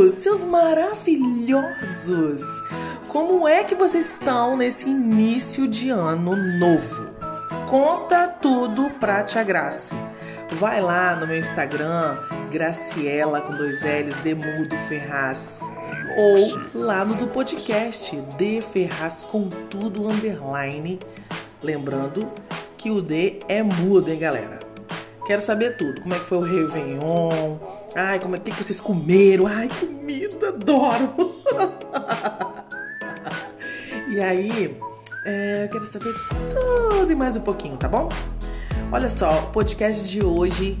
Queriditos! Seus maravilhosos! Como é que vocês estão nesse início de ano novo? Conta tudo pra Tia Grace. Vai lá no meu Instagram, Graciela com dois L's, Demudo Ferraz. Ou lá no do podcast, D Ferraz com tudo underline. Lembrando que o D é mudo, hein, galera? Quero saber tudo. Como é que foi o Réveillon? Ai, como é que, que vocês comeram? Ai, comida, adoro! e aí, é, eu quero saber tudo e mais um pouquinho, tá bom? Olha só, o podcast de hoje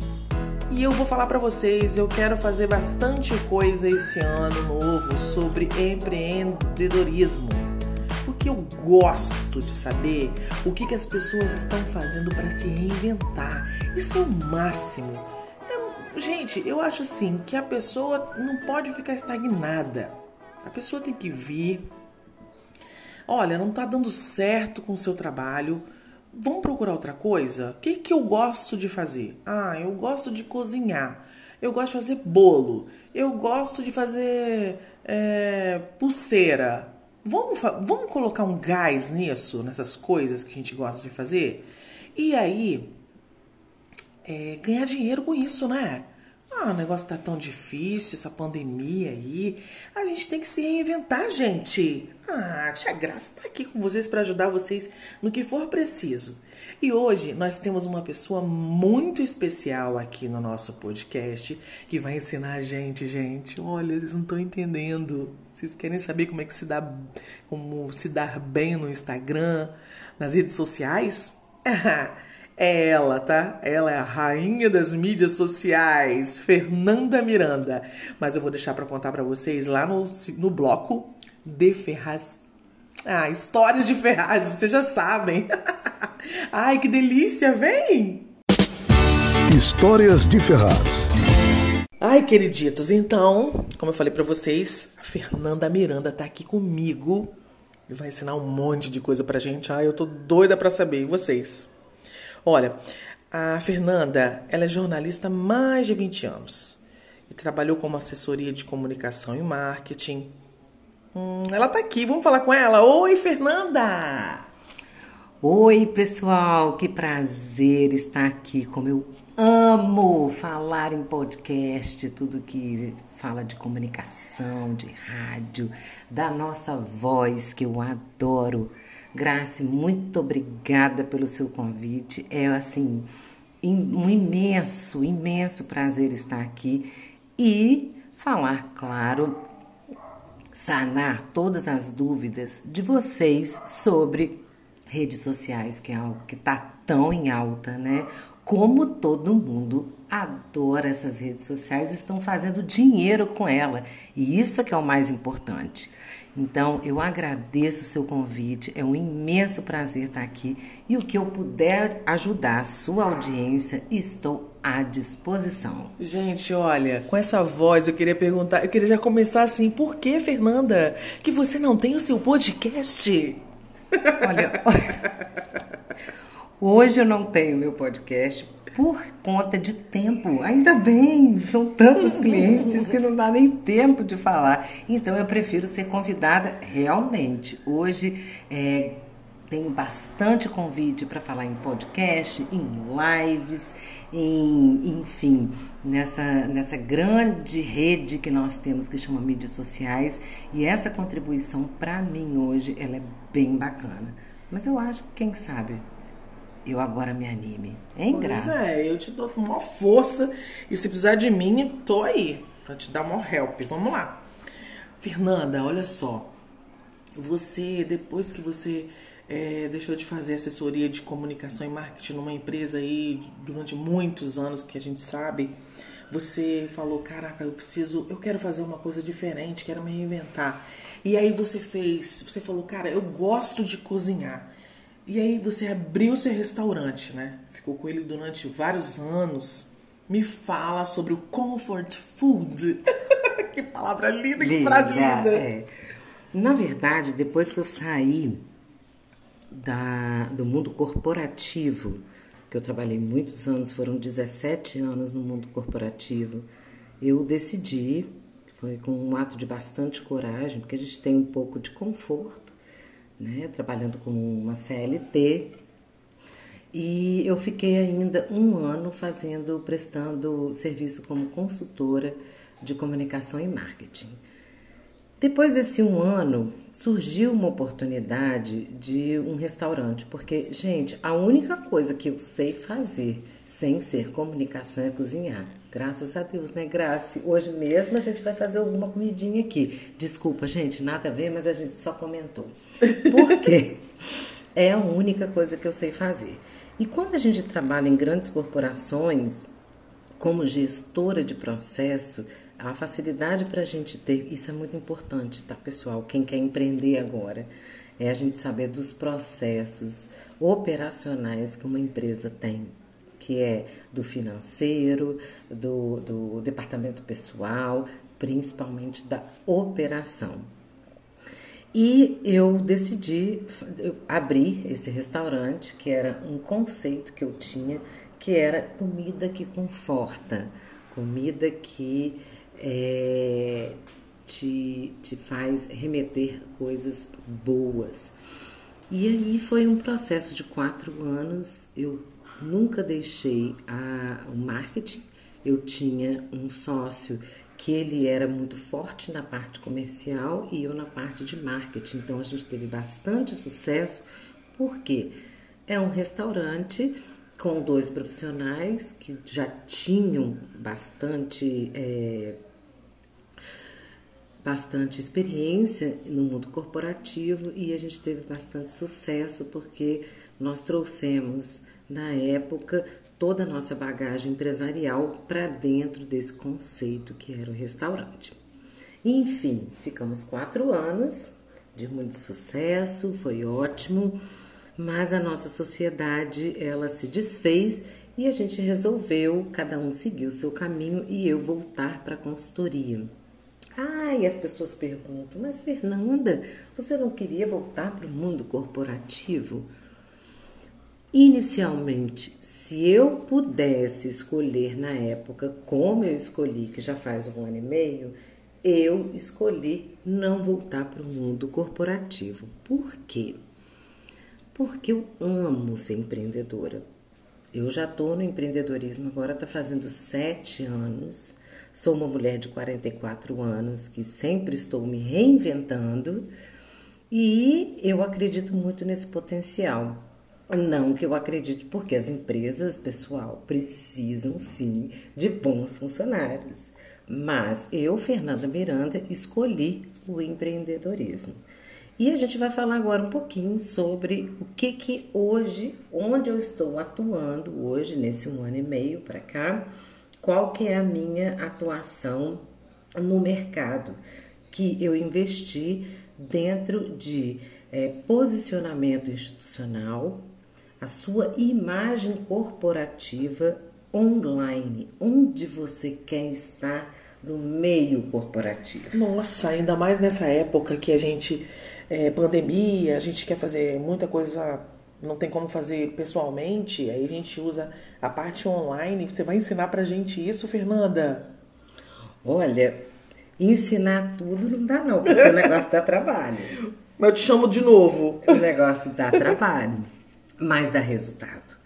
e eu vou falar para vocês, eu quero fazer bastante coisa esse ano novo sobre empreendedorismo. Porque eu gosto de saber o que, que as pessoas estão fazendo para se reinventar. Isso é o máximo. É, gente, eu acho assim que a pessoa não pode ficar estagnada. A pessoa tem que vir. Olha, não tá dando certo com o seu trabalho Vamos procurar outra coisa? O que, que eu gosto de fazer? Ah, eu gosto de cozinhar. Eu gosto de fazer bolo. Eu gosto de fazer é, pulseira. Vamos, vamos colocar um gás nisso, nessas coisas que a gente gosta de fazer? E aí, é, ganhar dinheiro com isso, né? Ah, o negócio tá tão difícil, essa pandemia aí. A gente tem que se reinventar, gente. Ah, tia Graça tá aqui com vocês para ajudar vocês no que for preciso. E hoje nós temos uma pessoa muito especial aqui no nosso podcast que vai ensinar a gente, gente. Olha, vocês não estão entendendo. Vocês querem saber como é que se dá, como se dar bem no Instagram, nas redes sociais? É ela, tá? Ela é a rainha das mídias sociais, Fernanda Miranda. Mas eu vou deixar para contar para vocês lá no, no bloco de Ferraz. Ah, histórias de Ferraz, vocês já sabem. Ai, que delícia, vem! Histórias de Ferraz. Ai, queriditos, então, como eu falei para vocês, a Fernanda Miranda tá aqui comigo e vai ensinar um monte de coisa pra gente. Ai, eu tô doida para saber, e vocês? Olha, a Fernanda, ela é jornalista há mais de 20 anos e trabalhou como assessoria de comunicação e marketing. Hum, ela tá aqui, vamos falar com ela. Oi, Fernanda! Oi, pessoal, que prazer estar aqui. Como eu amo falar em podcast, tudo que fala de comunicação, de rádio, da nossa voz, que eu adoro. Grace, muito obrigada pelo seu convite. É assim, um imenso, imenso prazer estar aqui e falar, claro, sanar todas as dúvidas de vocês sobre redes sociais, que é algo que está tão em alta, né? Como todo mundo adora essas redes sociais, estão fazendo dinheiro com ela. E isso é que é o mais importante. Então, eu agradeço o seu convite, é um imenso prazer estar aqui e o que eu puder ajudar a sua audiência, estou à disposição. Gente, olha, com essa voz eu queria perguntar, eu queria já começar assim, por que, Fernanda, que você não tem o seu podcast? Olha, hoje eu não tenho meu podcast por conta de tempo. Ainda bem, são tantos clientes que não dá nem tempo de falar. Então eu prefiro ser convidada realmente. Hoje é, tenho bastante convite para falar em podcast, em lives, em, enfim, nessa, nessa grande rede que nós temos que chama mídias sociais. E essa contribuição para mim hoje ela é bem bacana. Mas eu acho que quem sabe eu agora me anime. Hein, pois Graça? é, eu te dou com maior força e se precisar de mim, tô aí para te dar maior help. Vamos lá. Fernanda, olha só. Você, depois que você é, deixou de fazer assessoria de comunicação e marketing numa empresa aí durante muitos anos, que a gente sabe, você falou, caraca, eu preciso, eu quero fazer uma coisa diferente, quero me reinventar. E aí você fez, você falou, cara, eu gosto de cozinhar. E aí você abriu seu restaurante, né? Ficou com ele durante vários anos. Me fala sobre o comfort food. que palavra linda, que frase linda. É. Na verdade, depois que eu saí da, do mundo corporativo, que eu trabalhei muitos anos, foram 17 anos no mundo corporativo, eu decidi, foi com um ato de bastante coragem, porque a gente tem um pouco de conforto, né, trabalhando como uma CLT, e eu fiquei ainda um ano fazendo, prestando serviço como consultora de comunicação e marketing. Depois desse um ano, surgiu uma oportunidade de um restaurante, porque, gente, a única coisa que eu sei fazer sem ser comunicação é cozinhar. Graças a Deus, né, Graça? Hoje mesmo a gente vai fazer alguma comidinha aqui. Desculpa, gente, nada a ver, mas a gente só comentou. Por quê? é a única coisa que eu sei fazer. E quando a gente trabalha em grandes corporações, como gestora de processo, a facilidade para a gente ter, isso é muito importante, tá, pessoal? Quem quer empreender agora, é a gente saber dos processos operacionais que uma empresa tem, que é do financeiro, do, do departamento pessoal, principalmente da operação. E eu decidi abrir esse restaurante, que era um conceito que eu tinha, que era comida que conforta, comida que é, te, te faz remeter coisas boas. E aí foi um processo de quatro anos. Eu nunca deixei a, o marketing. Eu tinha um sócio que ele era muito forte na parte comercial e eu na parte de marketing. Então a gente teve bastante sucesso porque é um restaurante com dois profissionais que já tinham bastante é, bastante experiência no mundo corporativo e a gente teve bastante sucesso porque nós trouxemos na época toda a nossa bagagem empresarial para dentro desse conceito que era o restaurante. Enfim, ficamos quatro anos de muito sucesso, foi ótimo, mas a nossa sociedade ela se desfez e a gente resolveu cada um seguir o seu caminho e eu voltar para a consultoria. E as pessoas perguntam, mas Fernanda, você não queria voltar para o mundo corporativo? Inicialmente, se eu pudesse escolher na época como eu escolhi, que já faz um ano e meio, eu escolhi não voltar para o mundo corporativo. Por quê? Porque eu amo ser empreendedora. Eu já estou no empreendedorismo agora, está fazendo sete anos. Sou uma mulher de 44 anos que sempre estou me reinventando e eu acredito muito nesse potencial. Não que eu acredite, porque as empresas, pessoal, precisam sim de bons funcionários. Mas eu, Fernanda Miranda, escolhi o empreendedorismo. E a gente vai falar agora um pouquinho sobre o que que hoje, onde eu estou atuando hoje, nesse um ano e meio para cá, qual que é a minha atuação no mercado que eu investi dentro de é, posicionamento institucional, a sua imagem corporativa online, onde você quer estar no meio corporativo. Nossa, ainda mais nessa época que a gente é, pandemia, a gente quer fazer muita coisa não tem como fazer pessoalmente, aí a gente usa a parte online. Você vai ensinar pra gente isso, Fernanda? Olha, ensinar tudo não dá não, porque o negócio dá trabalho. Mas eu te chamo de novo. O negócio dá trabalho, mas dá resultado.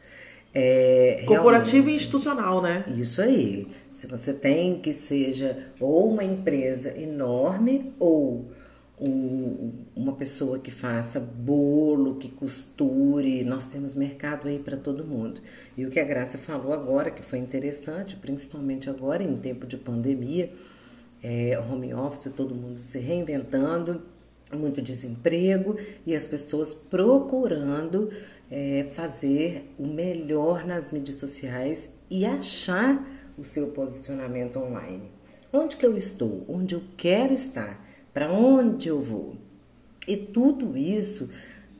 É, Corporativo e institucional, né? Isso aí. Se você tem que seja ou uma empresa enorme ou um, uma pessoa que faça bolo, que costure, nós temos mercado aí para todo mundo. E o que a Graça falou agora, que foi interessante, principalmente agora em tempo de pandemia, é, home office, todo mundo se reinventando, muito desemprego e as pessoas procurando é, fazer o melhor nas mídias sociais e achar o seu posicionamento online. Onde que eu estou? Onde eu quero estar? Para onde eu vou? E tudo isso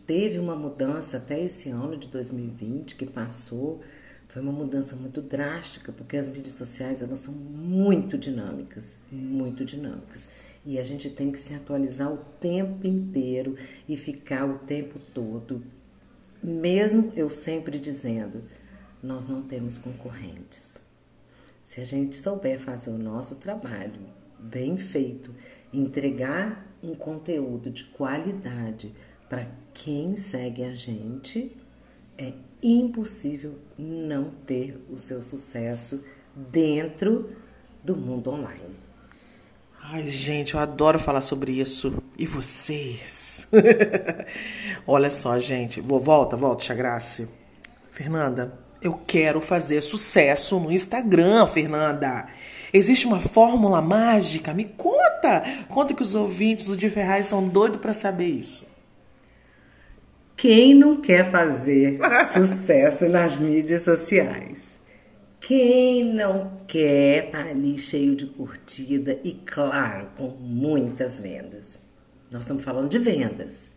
teve uma mudança até esse ano de 2020 que passou. Foi uma mudança muito drástica, porque as mídias sociais elas são muito dinâmicas, muito dinâmicas. E a gente tem que se atualizar o tempo inteiro e ficar o tempo todo. Mesmo eu sempre dizendo, nós não temos concorrentes. Se a gente souber fazer o nosso trabalho bem feito, entregar um conteúdo de qualidade para quem segue a gente, é impossível não ter o seu sucesso dentro do mundo online. Ai, gente, eu adoro falar sobre isso. E vocês? Olha só, gente. Vou, volta, volta, Tia Grace. Fernanda, eu quero fazer sucesso no Instagram, Fernanda. Existe uma fórmula mágica? Me conta! Conta que os ouvintes do de Ferraz são doidos para saber isso. Quem não quer fazer sucesso nas mídias sociais? Quem não quer estar tá ali cheio de curtida e, claro, com muitas vendas? Nós estamos falando de vendas.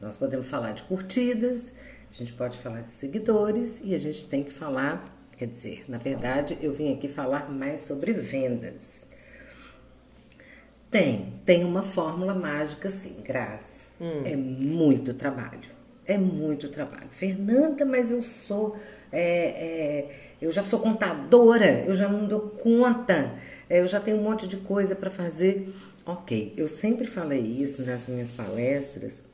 Nós podemos falar de curtidas, a gente pode falar de seguidores e a gente tem que falar, quer dizer, na verdade, eu vim aqui falar mais sobre vendas. Tem, tem uma fórmula mágica sim, Graça. Hum. É muito trabalho. É muito trabalho. Fernanda, mas eu sou. É, é, eu já sou contadora, eu já não dou conta, é, eu já tenho um monte de coisa para fazer. Ok, eu sempre falei isso nas minhas palestras,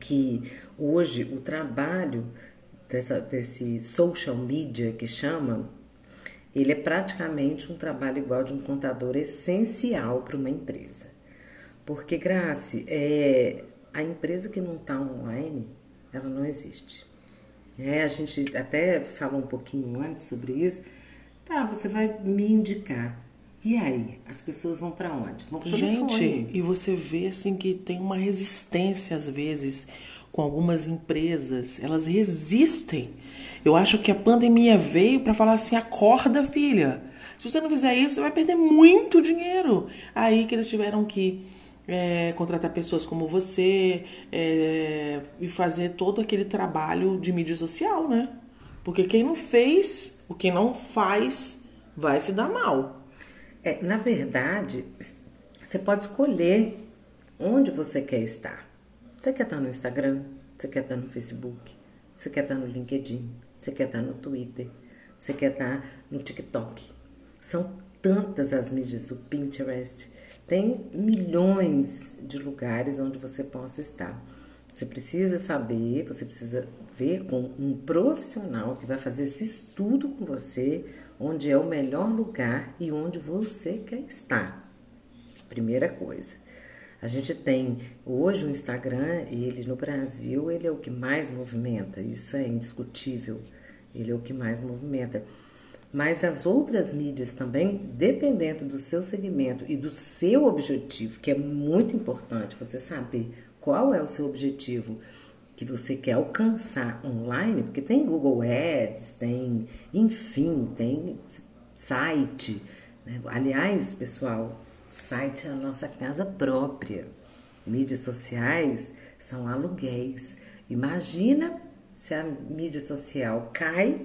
que hoje o trabalho dessa, desse social media que chama, ele é praticamente um trabalho igual de um contador essencial para uma empresa. Porque, Grace, é, a empresa que não está online, ela não existe. É, a gente até falou um pouquinho antes sobre isso. Tá, você vai me indicar. E aí, as pessoas vão para onde? Vão Gente, e você vê assim que tem uma resistência às vezes com algumas empresas, elas resistem. Eu acho que a pandemia veio para falar assim: acorda, filha. Se você não fizer isso, você vai perder muito dinheiro. Aí que eles tiveram que é, contratar pessoas como você é, e fazer todo aquele trabalho de mídia social, né? Porque quem não fez, o quem não faz, vai se dar mal. É, na verdade, você pode escolher onde você quer estar. Você quer estar no Instagram? Você quer estar no Facebook? Você quer estar no LinkedIn? Você quer estar no Twitter? Você quer estar no TikTok? São tantas as mídias, o Pinterest. Tem milhões de lugares onde você possa estar. Você precisa saber, você precisa ver com um profissional que vai fazer esse estudo com você, onde é o melhor lugar e onde você quer estar. Primeira coisa. A gente tem hoje o Instagram, ele no Brasil, ele é o que mais movimenta, isso é indiscutível. Ele é o que mais movimenta. Mas as outras mídias também, dependendo do seu segmento e do seu objetivo, que é muito importante você saber qual é o seu objetivo que você quer alcançar online, porque tem Google Ads, tem, enfim, tem site. Né? Aliás, pessoal, site é a nossa casa própria. Mídias sociais são aluguéis. Imagina se a mídia social cai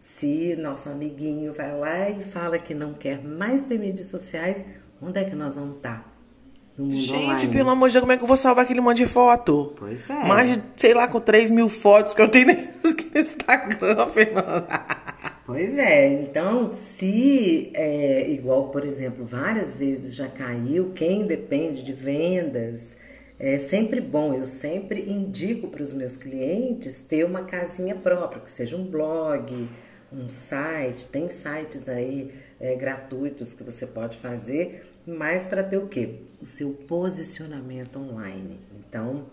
se nosso amiguinho vai lá e fala que não quer mais ter mídias sociais, onde é que nós vamos estar? Gente, online. pelo amor de Deus, como é que eu vou salvar aquele monte de foto? Pois é. Mais de, sei lá, com 3 mil fotos que eu tenho no Instagram, Fernanda. Pois é, então se, é, igual por exemplo, várias vezes já caiu, quem depende de vendas, é sempre bom, eu sempre indico para os meus clientes ter uma casinha própria, que seja um blog, um site, tem sites aí é, gratuitos que você pode fazer, mas para ter o quê? O seu posicionamento online. Então,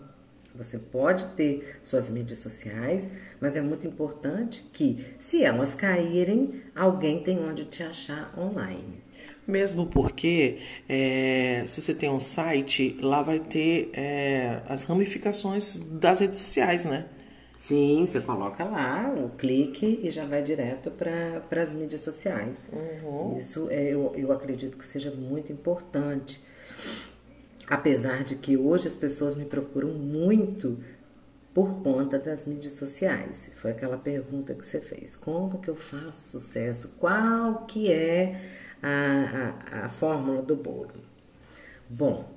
você pode ter suas mídias sociais, mas é muito importante que, se elas caírem, alguém tem onde te achar online. Mesmo porque, é, se você tem um site, lá vai ter é, as ramificações das redes sociais, né? Sim, você coloca lá o clique e já vai direto para as mídias sociais. Uhum. Isso é, eu, eu acredito que seja muito importante. Apesar de que hoje as pessoas me procuram muito por conta das mídias sociais. Foi aquela pergunta que você fez. Como que eu faço sucesso? Qual que é a, a, a fórmula do bolo? Bom,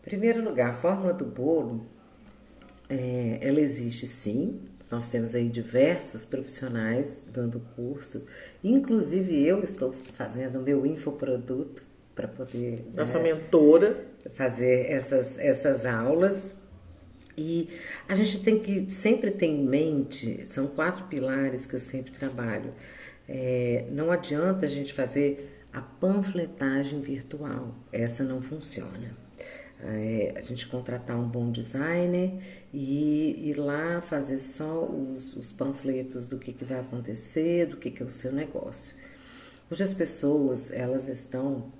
em primeiro lugar, a fórmula do bolo é, ela existe sim. Nós temos aí diversos profissionais dando curso, inclusive eu estou fazendo o meu infoproduto para poder. Nossa né, mentora. Fazer essas, essas aulas. E a gente tem que sempre ter em mente, são quatro pilares que eu sempre trabalho. É, não adianta a gente fazer a panfletagem virtual, essa não funciona é, a gente contratar um bom designer e ir lá fazer só os, os panfletos do que, que vai acontecer, do que, que é o seu negócio. Hoje as pessoas elas estão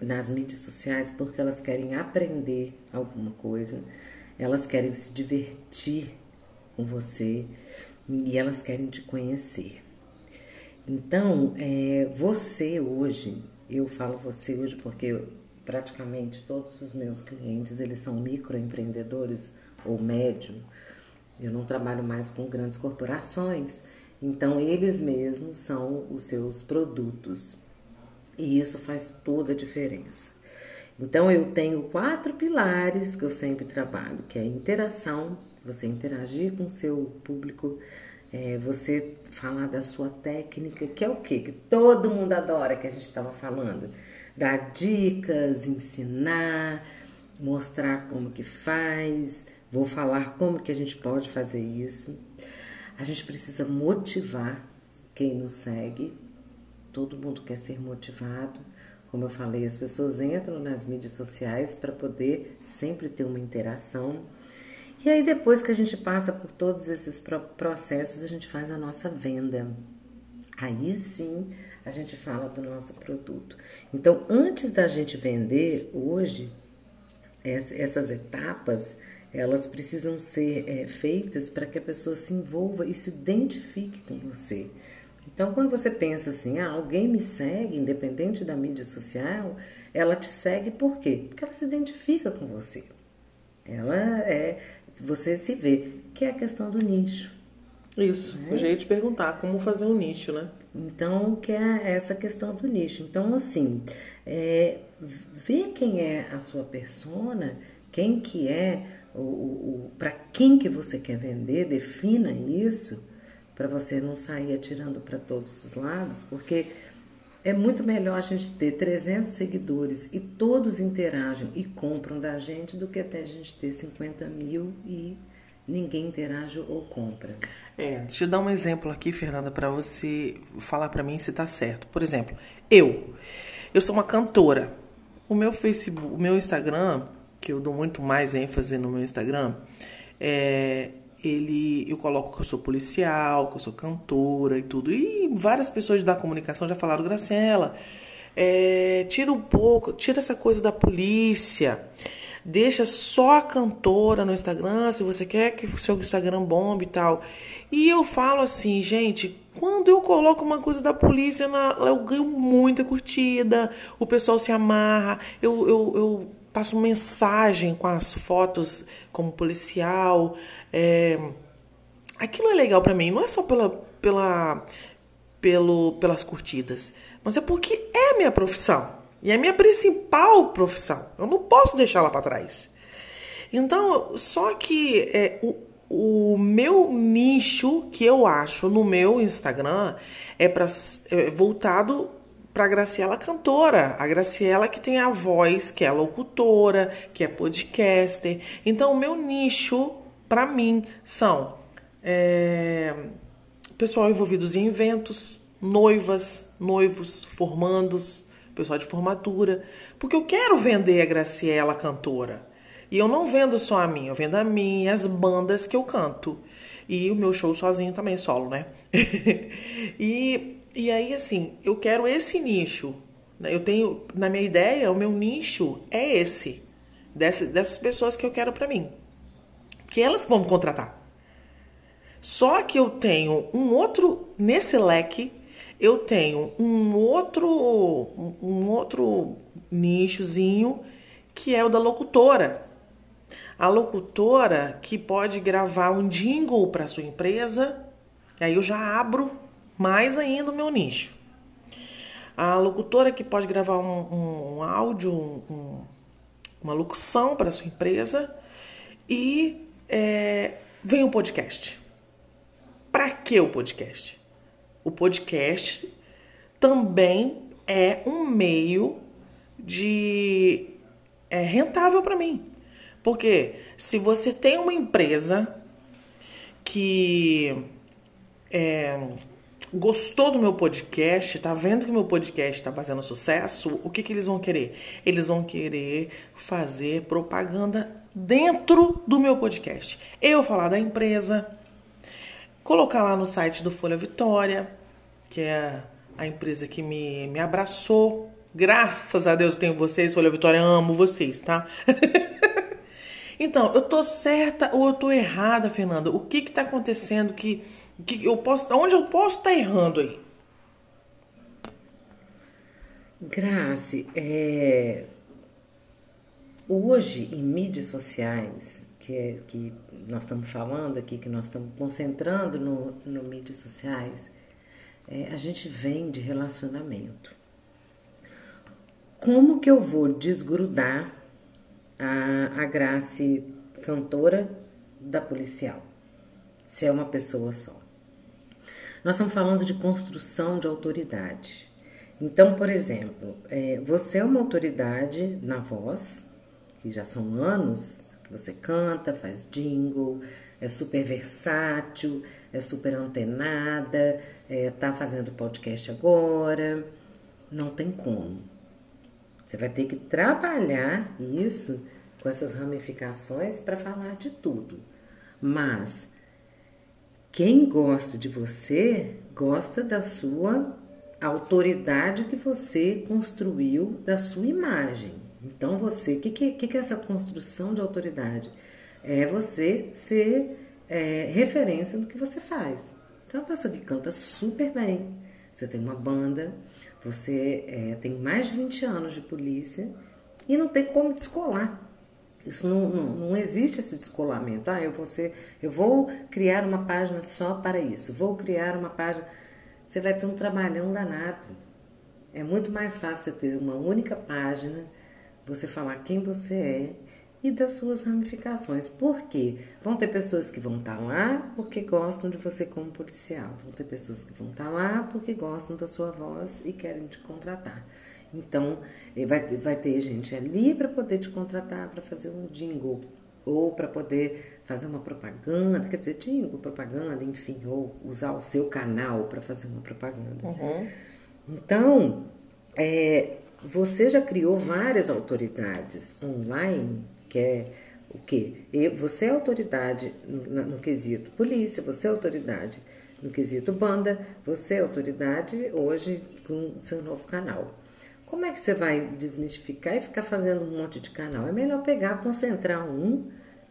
nas mídias sociais porque elas querem aprender alguma coisa, elas querem se divertir com você e elas querem te conhecer. Então, é, você hoje, eu falo você hoje porque praticamente todos os meus clientes eles são microempreendedores ou médio. Eu não trabalho mais com grandes corporações, então eles mesmos são os seus produtos. E isso faz toda a diferença. Então eu tenho quatro pilares que eu sempre trabalho, que é interação, você interagir com o seu público, é, você falar da sua técnica, que é o quê? Que todo mundo adora que a gente estava falando dar dicas, ensinar, mostrar como que faz, vou falar como que a gente pode fazer isso. A gente precisa motivar quem nos segue. Todo mundo quer ser motivado. Como eu falei, as pessoas entram nas mídias sociais para poder sempre ter uma interação. E aí, depois que a gente passa por todos esses processos, a gente faz a nossa venda. Aí sim a gente fala do nosso produto. Então, antes da gente vender, hoje, essas etapas elas precisam ser é, feitas para que a pessoa se envolva e se identifique com você. Então, quando você pensa assim, ah, alguém me segue, independente da mídia social, ela te segue por quê? Porque ela se identifica com você. Ela é, você se vê, que é a questão do nicho. Isso, né? eu já ia te perguntar como fazer um nicho, né? Então, que é essa questão do nicho. Então, assim, é, ver quem é a sua persona, quem que é, o, o para quem que você quer vender, defina isso, para você não sair atirando para todos os lados, porque é muito melhor a gente ter 300 seguidores e todos interagem e compram da gente do que até a gente ter 50 mil e ninguém interage ou compra. É, deixa eu dar um exemplo aqui, Fernanda, para você falar para mim se tá certo. Por exemplo, eu, eu sou uma cantora. O meu Facebook, o meu Instagram, que eu dou muito mais ênfase no meu Instagram, é, ele, eu coloco que eu sou policial, que eu sou cantora e tudo. E várias pessoas da comunicação já falaram, Graciela, é, tira um pouco, tira essa coisa da polícia. Deixa só a cantora no Instagram, se você quer que o seu Instagram bombe e tal. E eu falo assim, gente, quando eu coloco uma coisa da polícia, eu ganho muita curtida, o pessoal se amarra, eu, eu, eu passo mensagem com as fotos como policial. É, aquilo é legal para mim, não é só pela, pela, pelo, pelas curtidas, mas é porque é a minha profissão. E é a minha principal profissão. Eu não posso deixá-la para trás. Então, só que é, o, o meu nicho que eu acho no meu Instagram é, pra, é voltado para a Graciela cantora, a Graciela que tem a voz, que é locutora, que é podcaster. Então, o meu nicho para mim são é, pessoal envolvidos em eventos, noivas, noivos, formandos, pessoal de formatura, porque eu quero vender a Graciela cantora. E eu não vendo só a mim, eu vendo a mim e as bandas que eu canto. E o meu show sozinho também, solo, né? e, e aí, assim, eu quero esse nicho. Né? Eu tenho, na minha ideia, o meu nicho é esse. Dessas, dessas pessoas que eu quero para mim. Que elas vão me contratar. Só que eu tenho um outro nesse leque, eu tenho um outro um outro nichozinho que é o da locutora. A locutora que pode gravar um jingle para sua empresa, aí eu já abro mais ainda o meu nicho. A locutora que pode gravar um, um áudio, um, uma locução para sua empresa e é, vem o podcast. Para que o podcast? O podcast também é um meio de é rentável para mim. Porque se você tem uma empresa que é, gostou do meu podcast, tá vendo que meu podcast está fazendo sucesso, o que, que eles vão querer? Eles vão querer fazer propaganda dentro do meu podcast. Eu falar da empresa, colocar lá no site do Folha Vitória, que é a empresa que me, me abraçou. Graças a Deus eu tenho vocês, Folha Vitória, amo vocês, tá? então, eu tô certa ou eu tô errada, Fernanda? O que que tá acontecendo que que eu posso, onde eu posso estar tá errando aí? Grace, é... hoje em mídias sociais, que, é, que nós estamos falando aqui, que nós estamos concentrando no, no mídias sociais, é, a gente vem de relacionamento. Como que eu vou desgrudar a, a Grace cantora da policial, se é uma pessoa só? Nós estamos falando de construção de autoridade. Então, por exemplo, é, você é uma autoridade na voz, que já são anos que você canta, faz jingle, é super versátil, é super antenada, é, tá fazendo podcast agora. Não tem como. Você vai ter que trabalhar isso com essas ramificações para falar de tudo. Mas quem gosta de você gosta da sua autoridade que você construiu da sua imagem. Então você, o que, que, que, é essa construção de autoridade? É você ser é, referência do que você faz. Você é uma pessoa que canta super bem, você tem uma banda, você é, tem mais de 20 anos de polícia e não tem como descolar. Isso não, não, não, existe esse descolamento. Ah, eu vou, ser, eu vou criar uma página só para isso, vou criar uma página. Você vai ter um trabalhão danado. É muito mais fácil você ter uma única página, você falar quem você é e das suas ramificações. Por quê? Vão ter pessoas que vão estar tá lá porque gostam de você como policial. Vão ter pessoas que vão estar tá lá porque gostam da sua voz e querem te contratar. Então, eh, vai, vai ter gente ali para poder te contratar para fazer um jingle ou para poder fazer uma propaganda, quer dizer, jingle, propaganda, enfim, ou usar o seu canal para fazer uma propaganda. Uhum. Então, é, você já criou várias autoridades online, que é o quê? Você é autoridade no, no quesito polícia, você é autoridade no quesito banda, você é autoridade hoje com seu novo canal. Como é que você vai desmistificar e ficar fazendo um monte de canal? É melhor pegar, concentrar um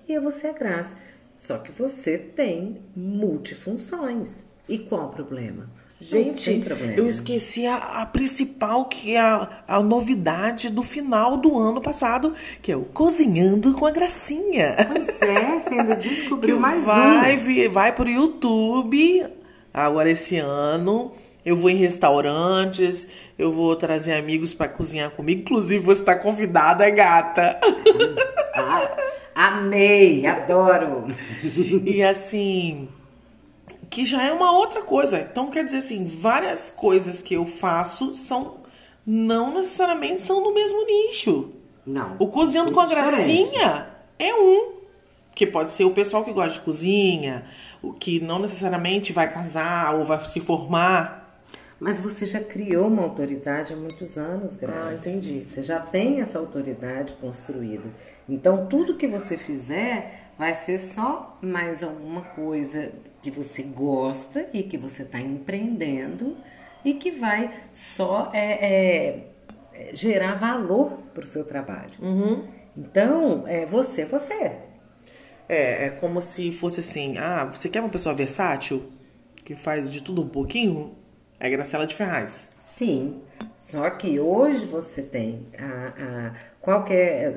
e você é graça. Só que você tem multifunções. E qual o problema? Gente, eu esqueci a, a, principal, que é a, a novidade do final do ano passado, que é o Cozinhando com a Gracinha. Pois é, você ainda descobriu que mais vai, um. Vai pro YouTube agora esse ano eu vou em restaurantes, eu vou trazer amigos para cozinhar comigo. Inclusive, você está convidada, gata. Ah, amei, adoro. E assim, que já é uma outra coisa. Então, quer dizer assim, várias coisas que eu faço são não necessariamente são do mesmo nicho. Não. O cozinhando com a gracinha é um. Que pode ser o pessoal que gosta de cozinha, o que não necessariamente vai casar ou vai se formar. Mas você já criou uma autoridade há muitos anos, Graça. Ah, entendi. Você já tem essa autoridade construída. Então, tudo que você fizer vai ser só mais alguma coisa que você gosta e que você está empreendendo e que vai só é, é, é gerar valor para o seu trabalho. Uhum. Então, é você, você. É, é como se fosse assim: ah, você quer uma pessoa versátil? Que faz de tudo um pouquinho? É Graciela de Ferraz. Sim, só que hoje você tem a, a qual é,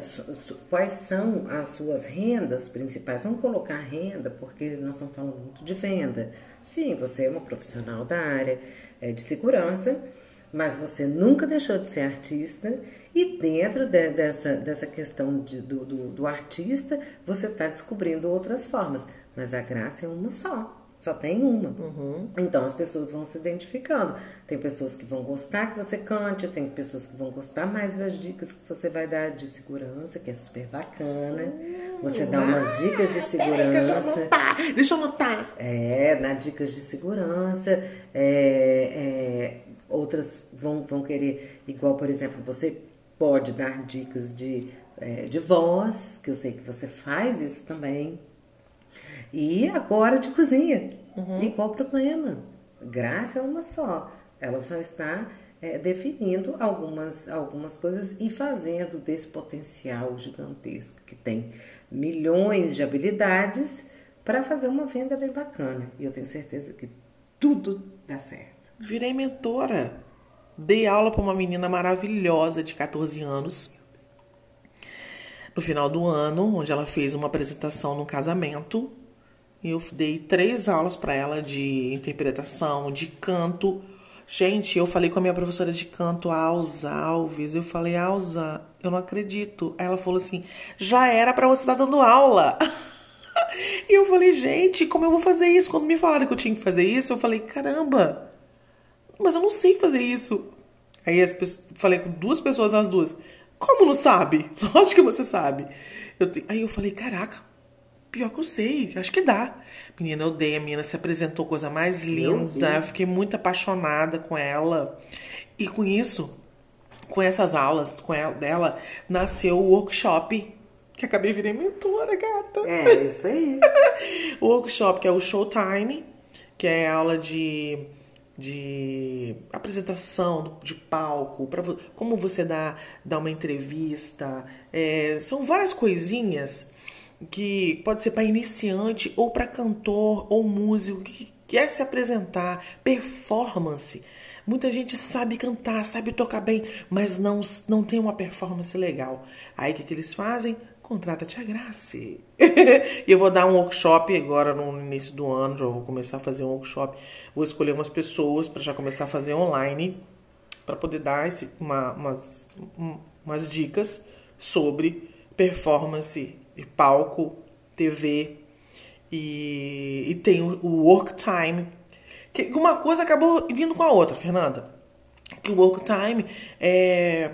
quais são as suas rendas principais. Vamos colocar renda, porque nós estamos falando muito de venda. Sim, você é uma profissional da área é, de segurança, mas você nunca deixou de ser artista e dentro de, dessa, dessa questão de, do, do, do artista, você está descobrindo outras formas. Mas a graça é uma só. Só tem uma. Uhum. Então as pessoas vão se identificando. Tem pessoas que vão gostar que você cante, tem pessoas que vão gostar mais das dicas que você vai dar de segurança, que é super bacana. Sim. Você dá umas dicas de segurança. deixa eu anotar. Deixa eu anotar. É, dá dicas de segurança. É, é, outras vão, vão querer, igual, por exemplo, você pode dar dicas de, é, de voz, que eu sei que você faz isso também. E agora de cozinha. Uhum. E qual o problema? Graça é uma só. Ela só está é, definindo algumas, algumas coisas e fazendo desse potencial gigantesco que tem milhões de habilidades para fazer uma venda bem bacana. E eu tenho certeza que tudo dá certo. Virei mentora. Dei aula para uma menina maravilhosa de 14 anos. No final do ano, onde ela fez uma apresentação no casamento, e eu dei três aulas para ela de interpretação, de canto. Gente, eu falei com a minha professora de canto, Alza Alves. Eu falei, Alza, eu não acredito. Aí ela falou assim: já era para você estar tá dando aula. e eu falei, gente, como eu vou fazer isso? Quando me falaram que eu tinha que fazer isso, eu falei, caramba, mas eu não sei fazer isso. Aí as pessoas, falei com duas pessoas nas duas. Como não sabe? Lógico que você sabe. Eu te... Aí eu falei, caraca, Pior que eu sei, acho que dá. Menina, eu dei, a menina se apresentou coisa mais linda. Eu, eu fiquei muito apaixonada com ela. E com isso, com essas aulas com ela, dela, nasceu o workshop. Que acabei virei mentora, gata. É, isso aí. o workshop, que é o Showtime, que é aula de, de apresentação de palco, pra, como você dá, dá uma entrevista. É, são várias coisinhas que pode ser para iniciante ou para cantor ou músico que quer se apresentar, performance. Muita gente sabe cantar, sabe tocar bem, mas não, não tem uma performance legal. Aí o que, que eles fazem? Contrata Tia Grace. e eu vou dar um workshop agora no início do ano, já vou começar a fazer um workshop. Vou escolher umas pessoas para já começar a fazer online, para poder dar esse, uma, umas, umas dicas sobre performance de palco, TV e, e tem o, o work time. Que uma coisa acabou vindo com a outra, Fernanda. Que o work time é,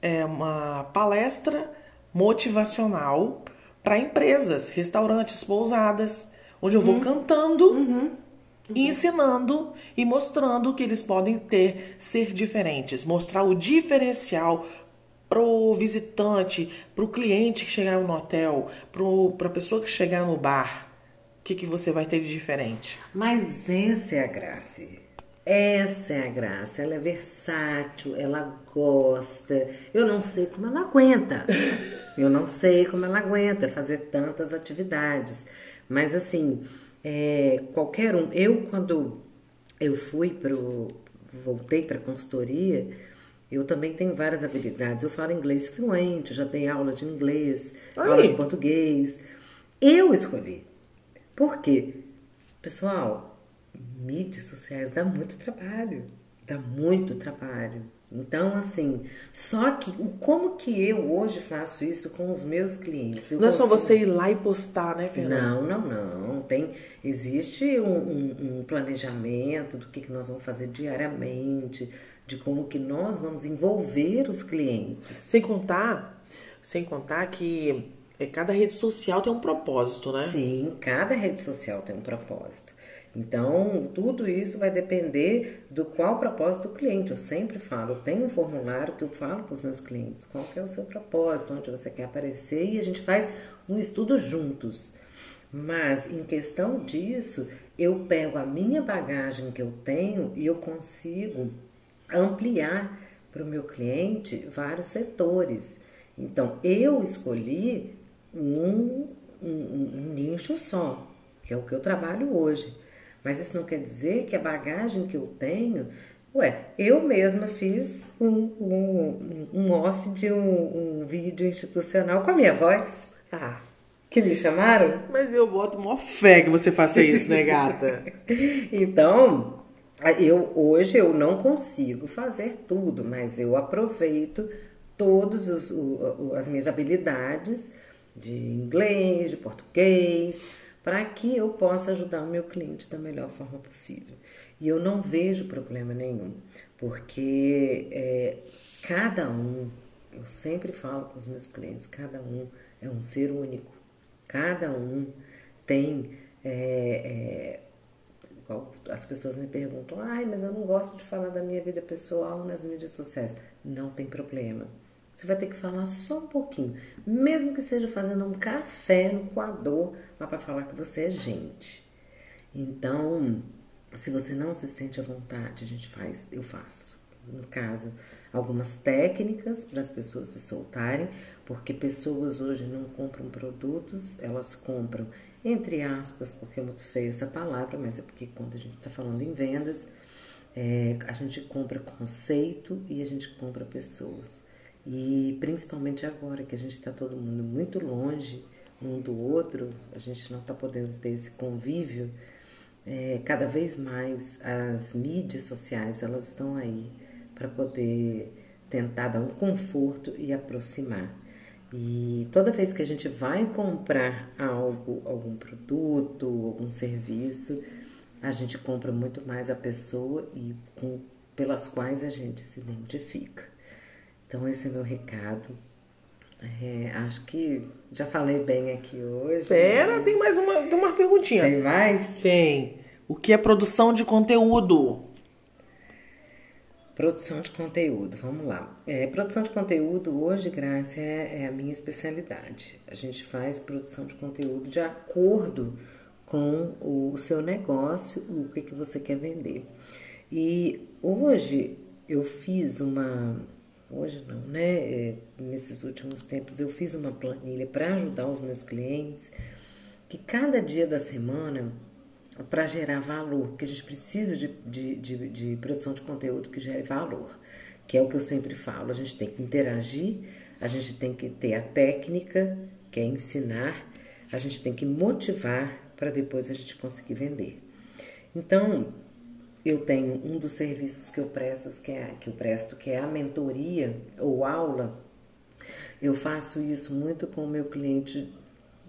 é uma palestra motivacional para empresas, restaurantes, pousadas, onde eu vou uhum. cantando uhum. Uhum. e ensinando e mostrando que eles podem ter ser diferentes, mostrar o diferencial pro visitante, pro cliente que chegar no hotel, pro, pra pessoa que chegar no bar, o que, que você vai ter de diferente? Mas essa é a graça. Essa é a graça. Ela é versátil, ela gosta. Eu não sei como ela aguenta. Eu não sei como ela aguenta fazer tantas atividades. Mas assim, é, qualquer um. Eu, quando eu fui pro. voltei para consultoria eu também tenho várias habilidades. Eu falo inglês fluente, já dei aula de inglês, Aí. aula de português. Eu escolhi. Por quê? Pessoal, mídias sociais dá muito trabalho. Dá muito trabalho. Então, assim, só que como que eu hoje faço isso com os meus clientes? Eu não consigo... é só você ir lá e postar, né, Fernanda? Não, não, não. Tem, existe um, um, um planejamento do que, que nós vamos fazer diariamente, de como que nós vamos envolver os clientes. Sem contar, sem contar que é, cada rede social tem um propósito, né? Sim, cada rede social tem um propósito. Então, tudo isso vai depender do qual propósito do cliente. Eu sempre falo, tenho um formulário que eu falo com os meus clientes, qual é o seu propósito, onde você quer aparecer, e a gente faz um estudo juntos. Mas em questão disso, eu pego a minha bagagem que eu tenho e eu consigo ampliar para o meu cliente vários setores. Então, eu escolhi um, um, um nicho só, que é o que eu trabalho hoje. Mas isso não quer dizer que a bagagem que eu tenho. Ué, eu mesma fiz um, um, um off de um, um vídeo institucional com a minha voz. Ah, que me chamaram? Mas eu boto maior fé que você faça isso, né, gata? então, eu hoje eu não consigo fazer tudo, mas eu aproveito todas as minhas habilidades de inglês, de português, para que eu possa ajudar o meu cliente da melhor forma possível. E eu não vejo problema nenhum, porque é, cada um, eu sempre falo com os meus clientes, cada um é um ser único, cada um tem. É, é, as pessoas me perguntam, ai, mas eu não gosto de falar da minha vida pessoal nas mídias sociais. Não tem problema. Você vai ter que falar só um pouquinho, mesmo que seja fazendo um café no coador, mas para falar que você é gente. Então, se você não se sente à vontade, a gente faz, eu faço. No caso, algumas técnicas para as pessoas se soltarem, porque pessoas hoje não compram produtos, elas compram, entre aspas, porque é muito feia essa palavra, mas é porque quando a gente está falando em vendas, é, a gente compra conceito e a gente compra pessoas. E principalmente agora que a gente está todo mundo muito longe um do outro, a gente não está podendo ter esse convívio, é, cada vez mais as mídias sociais elas estão aí para poder tentar dar um conforto e aproximar. E toda vez que a gente vai comprar algo, algum produto, algum serviço, a gente compra muito mais a pessoa e com, pelas quais a gente se identifica. Então, esse é meu recado. É, acho que já falei bem aqui hoje. Pera, tem mais uma, tem uma perguntinha. Tem mais? Tem. O que é produção de conteúdo? Produção de conteúdo, vamos lá. É, produção de conteúdo hoje, Graça, é, é, a minha especialidade. A gente faz produção de conteúdo de acordo com o seu negócio, o que, que você quer vender. E hoje eu fiz uma, hoje não, né? É, nesses últimos tempos eu fiz uma planilha para ajudar os meus clientes que cada dia da semana para gerar valor, porque a gente precisa de, de, de, de, produção de conteúdo que gere valor, que é o que eu sempre falo. A gente tem que interagir, a gente tem que ter a técnica, que é ensinar, a gente tem que motivar para depois a gente conseguir vender. Então, eu tenho um dos serviços que eu presto, que, é, que eu presto, que é a mentoria ou aula. Eu faço isso muito com o meu cliente,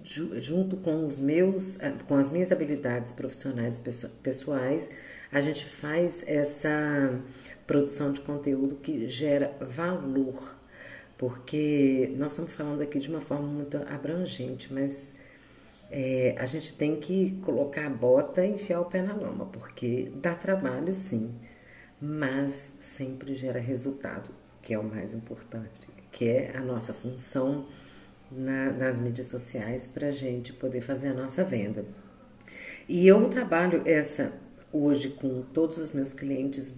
junto com os meus, eh, com as minhas habilidades profissionais pessoais, a gente faz essa produção de conteúdo que gera valor, porque nós estamos falando aqui de uma forma muito abrangente, mas é, a gente tem que colocar a bota e enfiar o pé na lama, porque dá trabalho sim, mas sempre gera resultado, que é o mais importante, que é a nossa função na, nas mídias sociais para a gente poder fazer a nossa venda. E eu trabalho essa hoje com todos os meus clientes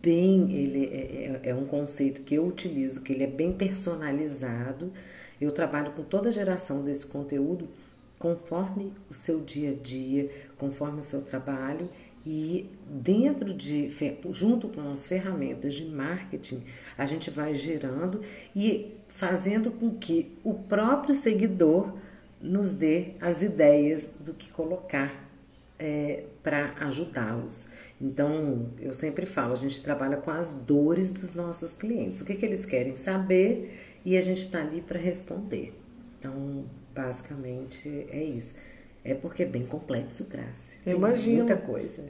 bem, ele é, é, é um conceito que eu utilizo, que ele é bem personalizado. Eu trabalho com toda a geração desse conteúdo conforme o seu dia a dia, conforme o seu trabalho e dentro de junto com as ferramentas de marketing, a gente vai gerando e fazendo com que o próprio seguidor nos dê as ideias do que colocar é, para ajudá-los. Então, eu sempre falo, a gente trabalha com as dores dos nossos clientes, o que, que eles querem saber e a gente está ali para responder. Então, Basicamente é isso. É porque é bem complexo, Graça. Tem Imagino. muita coisa.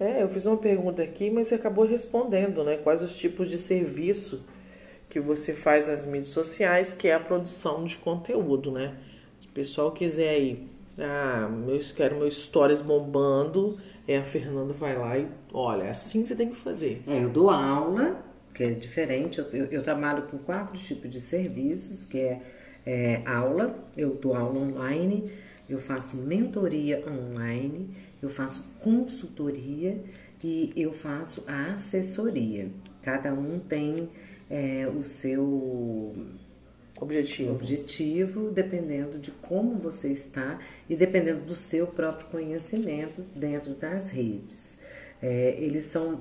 É, eu fiz uma pergunta aqui, mas você acabou respondendo, né? Quais os tipos de serviço que você faz nas mídias sociais, que é a produção de conteúdo, né? Se o pessoal quiser aí, ah, eu quero meus stories bombando, é a Fernanda vai lá e olha, assim você tem que fazer. É, eu dou aula, que é diferente, eu, eu, eu trabalho com quatro tipos de serviços, que é é, aula, eu dou aula online, eu faço mentoria online, eu faço consultoria e eu faço a assessoria. Cada um tem é, o seu objetivo, objetivo. dependendo de como você está e dependendo do seu próprio conhecimento dentro das redes. É, eles são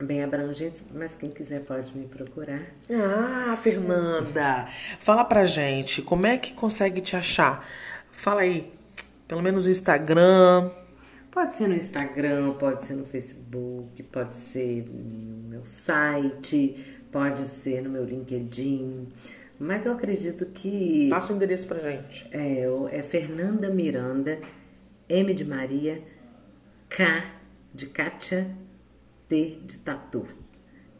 bem abrangentes, mas quem quiser pode me procurar. Ah, Fernanda, fala pra gente, como é que consegue te achar? Fala aí, pelo menos no Instagram. Pode ser no Instagram, pode ser no Facebook, pode ser no meu site, pode ser no meu LinkedIn. Mas eu acredito que. Passa o endereço pra gente. É, é Fernanda Miranda, M de Maria, K de Kátia, T de Tatu.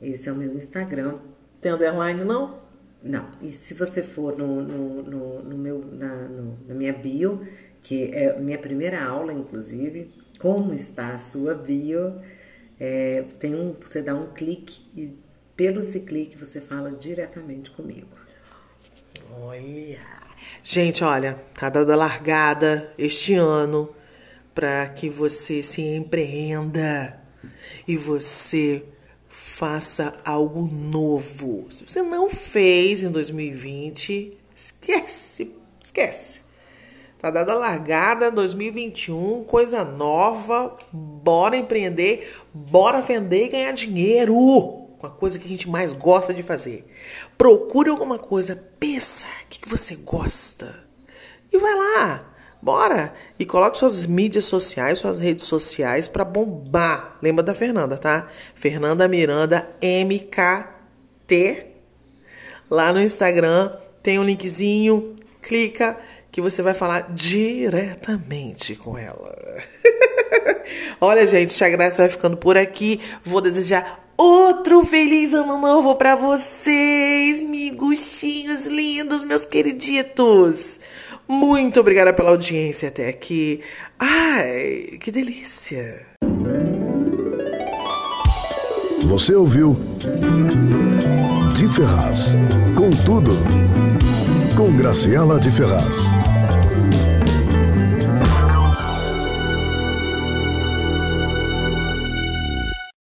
Esse é o meu Instagram. Tem underline não? Não. E se você for no, no, no, no meu, na, no, na minha bio, que é minha primeira aula, inclusive, como está a sua bio, é, tem um, você dá um clique e pelo esse clique você fala diretamente comigo. Olha. Gente, olha, tá dando a largada este ano para que você se empreenda e você faça algo novo. Se você não fez em 2020, esquece, esquece. Tá dada a largada 2021, coisa nova, bora empreender, bora vender e ganhar dinheiro com a coisa que a gente mais gosta de fazer. Procure alguma coisa, pensa o que, que você gosta e vai lá. Bora! E coloque suas mídias sociais, suas redes sociais para bombar. Lembra da Fernanda, tá? Fernanda Miranda MKT. Lá no Instagram tem um linkzinho, clica que você vai falar diretamente com ela. Olha, gente, a Graça vai ficando por aqui. Vou desejar outro feliz ano novo para vocês, miguxinhos lindos, meus queriditos. Muito obrigada pela audiência até aqui. Ai, que delícia. Você ouviu De Ferraz. Com tudo. Com Graciela de Ferraz.